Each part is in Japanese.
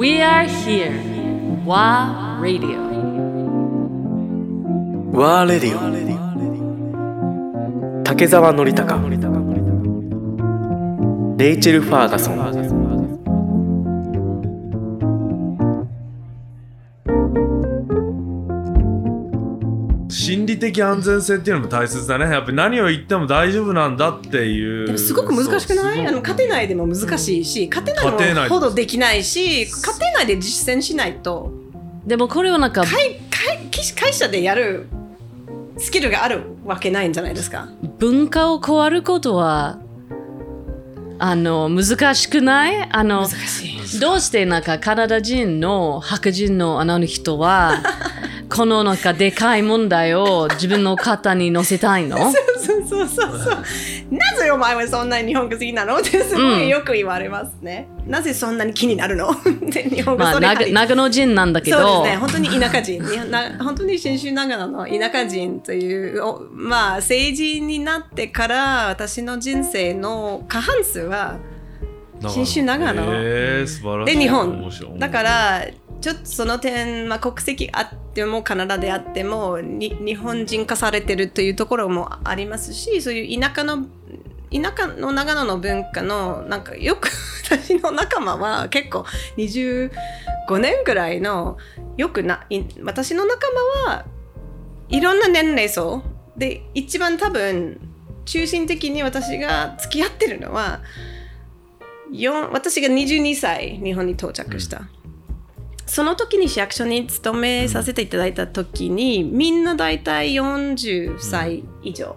We are here. WA Radio. WA Radio. 竹澤典孝レイチェル・ファーガソン心理的安全性っていうのも大切だね。やっぱり何を言っても大丈夫なんだっていう。でもすごく難しくない？あの家庭内でも難しいし家庭家庭内内ほどできないし家庭内で実践しないと。でもこれはなんか会会会社でやるスキルがあるわけないんじゃないですか？文化を変わることはあの難しくない？あの難しい。どうしてなんかカナダ人の白人のあの人は このなんかでかい問題を自分の肩に乗せたいの？そうそうそうそう。なぜお前はそんなに日本語好きなのってすごいよく言われますね。なぜそんなに気になるの？っ て日本語まあそれ長長野人なんだけど。そうですね、本当に田舎人、本当に信州長野の田舎人という、おまあ、成人になってから私の人生の過半数は信州長野。で日本。だからちょっとその点、まあ、国籍あってもカナダであってもに日本人化されてるというところもありますしそういう田舎の田舎の長野の文化のなんかよく 私の仲間は結構25年ぐらいのよくな私の仲間はいろんな年齢層で一番多分中心的に私が付き合ってるのは私が22歳日本に到着した、その時に市役所に勤めさせていただいた時に、みんな大体40歳以上、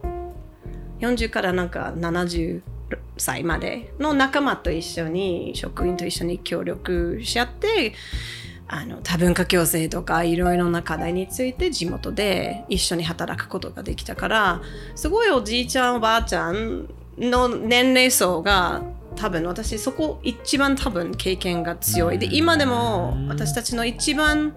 40からなんか70歳までの仲間と一緒に職員と一緒に協力し合ってあの多文化共生とかいろいろな課題について地元で一緒に働くことができたからすごいおじいちゃんおばあちゃんの年齢層が多分私そこ一番多分経験が強い。で今でも私たちの一番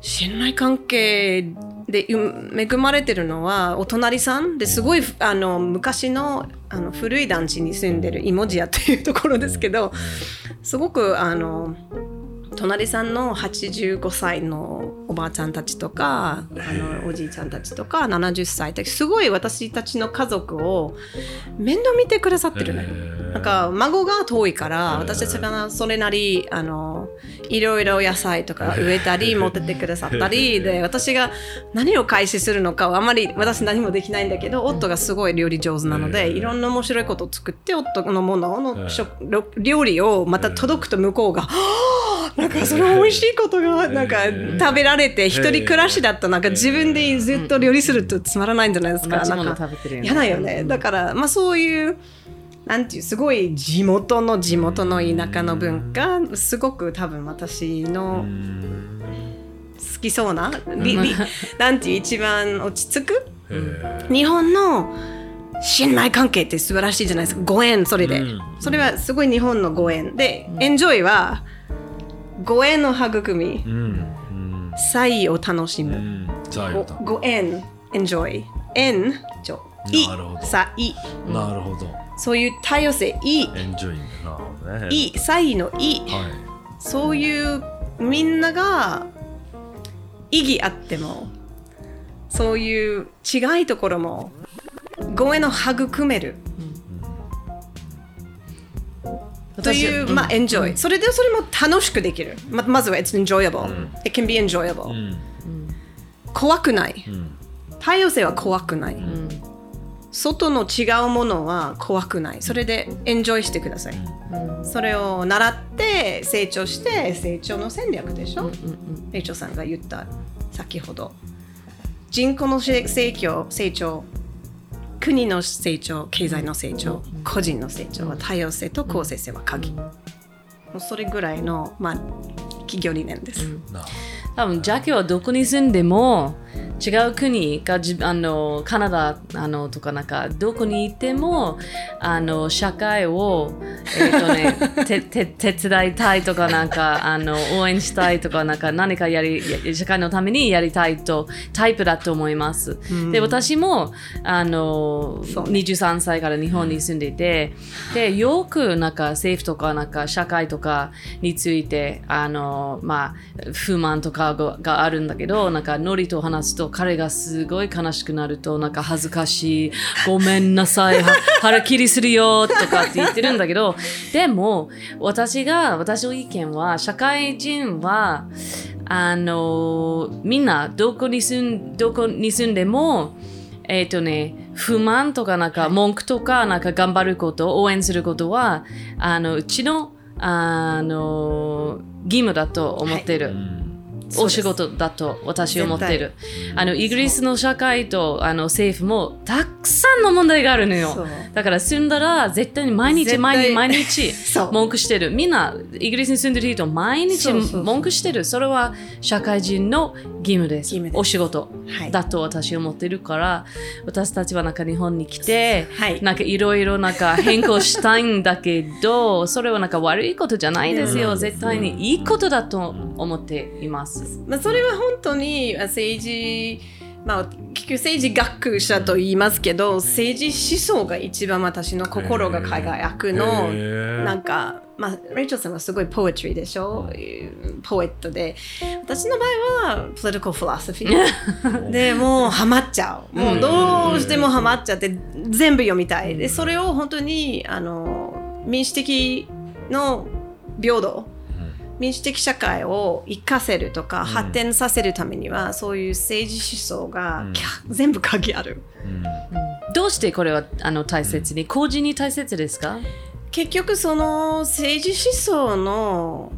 信頼関係でう恵まれてるのはお隣さんですごいあの昔のあの古い団地に住んでるイモジアっていうところですけどすごくあの隣さんの85歳のおばあちゃんたちとかあのおじいちゃんたちとか70歳ってすごい私たちの家族を面倒見てくださってるね。なんか孫が遠いから私たちがそれなりあのいろいろ野菜とか植えたり持ってってくださったりで私が何を開始するのかはあまり私何もできないんだけど夫がすごい料理上手なのでいろんな面白いことを作って夫のものの食料理をまた届くと向こうが「はあなんかその美味しいことがなんか食べられて一人暮らしだったなんか自分でずっと料理するとつまらないんじゃないですか。なんか食べてるよね。嫌だよね。だからまあそういうなんていうすごい地元の地元の田舎の文化すごく多分私の好きそうなりりなんていう一番落ち着く日本の信頼関係って素晴らしいじゃないですか。ご縁それで、うん。それはすごい日本のご縁。で、エンジョイはご縁の育みうん。うを楽しむ、うん。さあよごご縁じょいなるほど。さい。なるほどそういう多様性いいエンジョインねいい才のいいはそういうみんなが意義あってもそういう違いところもご縁を育めるという、まあ、エンジョイ。それでそれも楽しくできる。ままずは、it's enjoyable.、It can be enjoyable.、いうん怖くない。うん多様性は怖くない。外の違うものは怖くない。それでエンジョイしてください。それを習って成長して成長の戦略でしょ、レイチョさんが言った先ほど。人口の成成長成長国の成長経済の成長、個人の成長は多様性と公正性は鍵、もうそれぐらいの、まあ、企業理念です、な多分ジャケはどこに住んでも違う国がじあのカナダあのとかなんかどこにいてもあの社会を、えーとね、てて手伝いたいとかなんかあの応援したいとかなんか何かやりや社会のためにやりたいとタイプだと思います。で私もあの、そう23歳から日本に住んでいてでよくなんか政府とかなんか社会とかについてあの、まあ、不満とかががあるんだけどなんかノリと話すと彼がすごい悲しくなるとなんか恥ずかしい。ごめんなさい。は 腹切りするよとかって言ってるんだけどでも私が私の意見は社会人はあのみんなどこに住んどこに住んでもえっ、とね、不満とかなんか文句とかなんか頑張ること、応援することは、あのうちのあの義務だと思ってい。る。お仕事だと私は思っている。あのイギリスの社会とあの政府もたくさんの問題があるのよ。だから住んだら絶対に毎日毎日毎日 文句してる。みんなイギリスに住んでる人毎日文句してる。それは社会人の義務です。お仕事はいだと私は思ってるから、私たちはなんか日本に来て、はいなんかいろいろなんか変更したいんだけど、それはなんか悪いことじゃないですよ。絶対にいいことだと思っています。まあ、それは本当にあ政治、まあ、結局政治学者と言いますけど政治思想が一番私の心が輝くのなんか、まあ、レイチェルさんはすごいポエトリーでしょ？ポエットで。私の場合は political philosophy でもうハマっちゃう。もうどうしてもハマっちゃって全部読みたい。でそれを本当にあの民主的の平等民主的社会を生かせるとか、発展させるためにはそういう政治思想が、うん。全部鍵ある。どうしてこれはあの大切に、個人に大切ですか？結局その政治思想の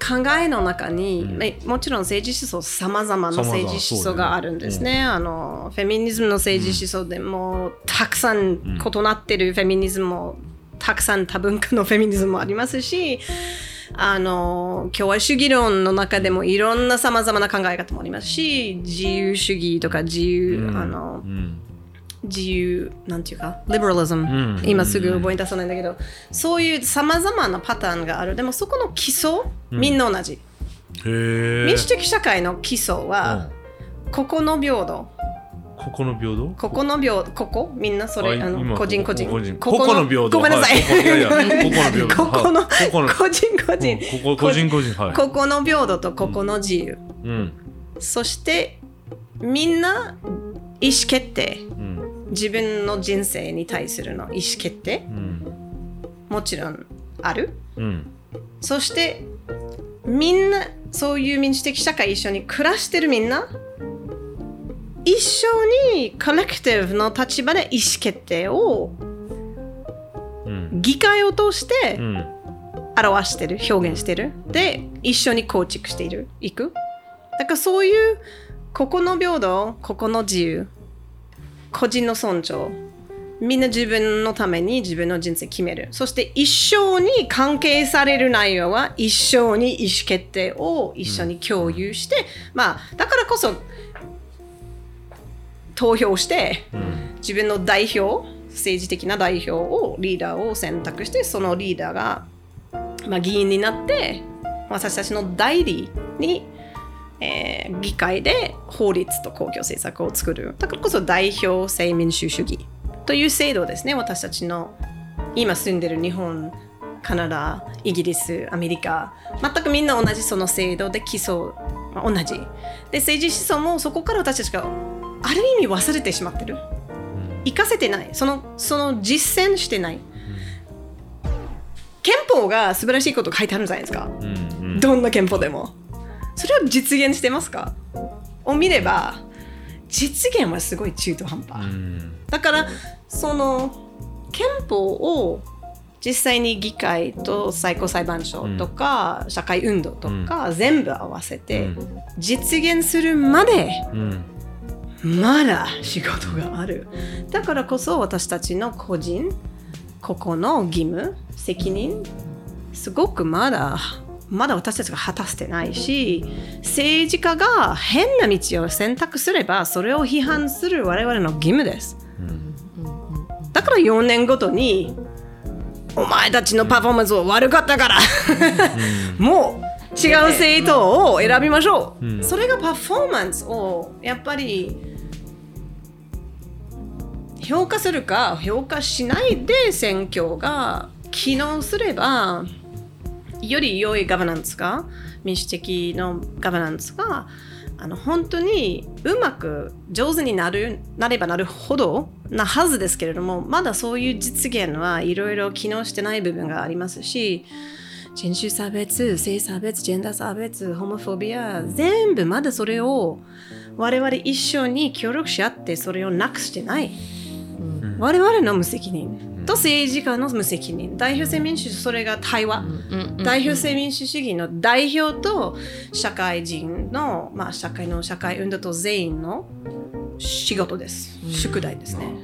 考えの中に、うん。まあもちろん政治思想さまざまな政治思想があるんですね。あのフェミニズムの政治思想でも、たくさん異なってるフェミニズムもたくさん多文化のフェミニズムもありますしあの共和主義論の中でもいろんなさまざまな考え方もありますし自由主義とか自由、あのうん。自由なんていうかリベラリズム、ん。今すぐ覚え出さないんだけどそういうさまざまなパターンがある。でもそこの基礎みんな同じ、民主的社会の基礎は、ここの平等ここの平等？ここの平等ここ？みんなそれあの今個人個人。こここの平等。ごめんなさい、はい。ここの個人個人、うんここ個人個人はい。ここの平等とここの自由、うん。そしてみんな意思決定。うん。自分の人生に対するの意思決定。うん。もちろんある。うん。そしてみんなそういう民主的社会一緒に暮らしてるみんな一緒にコレクティブの立場で意思決定をうん。議会を通してうん。表してる表現してる。で一緒に構築している。いく？だからそういうここの平等ここの自由個人の尊重みんな自分のために自分の人生決める。そして一生に関係される内容は一生に意思決定を一緒に共有して、まあだからこそ投票してうん。自分の代表政治的な代表をリーダーを選択してそのリーダーが、まあ、議員になって私たちの代理に、えー議会で法律と公共政策を作る。だからこそ代表制民主主義という制度ですね。私たちの今住んでる日本カナダイギリスアメリカ全くみんな同じその制度で基礎まあ同じ。で政治思想もそこから私たちがある意味忘れてしまってる？活かせてない。そのその実践してない、憲法が素晴らしいこと書いてあるじゃないですか、うんうん。どんな憲法でも。それを実現してますか？を見れば実現はすごい中途半端、うん。だからその憲法を実際に議会と最高裁判所とか、社会運動とか、全部合わせてうん。実現するまでうんまだ仕事がある。だからこそ私たちの個人個々の義務責任すごくまだまだ私たちが果たしてないし政治家が変な道を選択すればそれを批判する我々の義務です。だから4年ごとにお前たちのパフォーマンスは悪かったから。もう違う政党を選びましょう、うん。それがパフォーマンスをやっぱり評価するか評価しないで選挙が機能すればより良いガバナンスが民主的のガバナンスがあの本当にうまく上手になるなればなるほどなはずですけれどもまだそういう実現はいろいろ機能してない部分がありますし人種差別性差別ジェンダー差別ホモフォビア全部まだそれを我々一緒に協力し合ってそれをなくしてない、我々の無責任。と政治家の無責任。代表制民主それが対話、代表制民主主義の代表と社会人の、まあ、社会の社会運動と全員の仕事です、宿題ですね。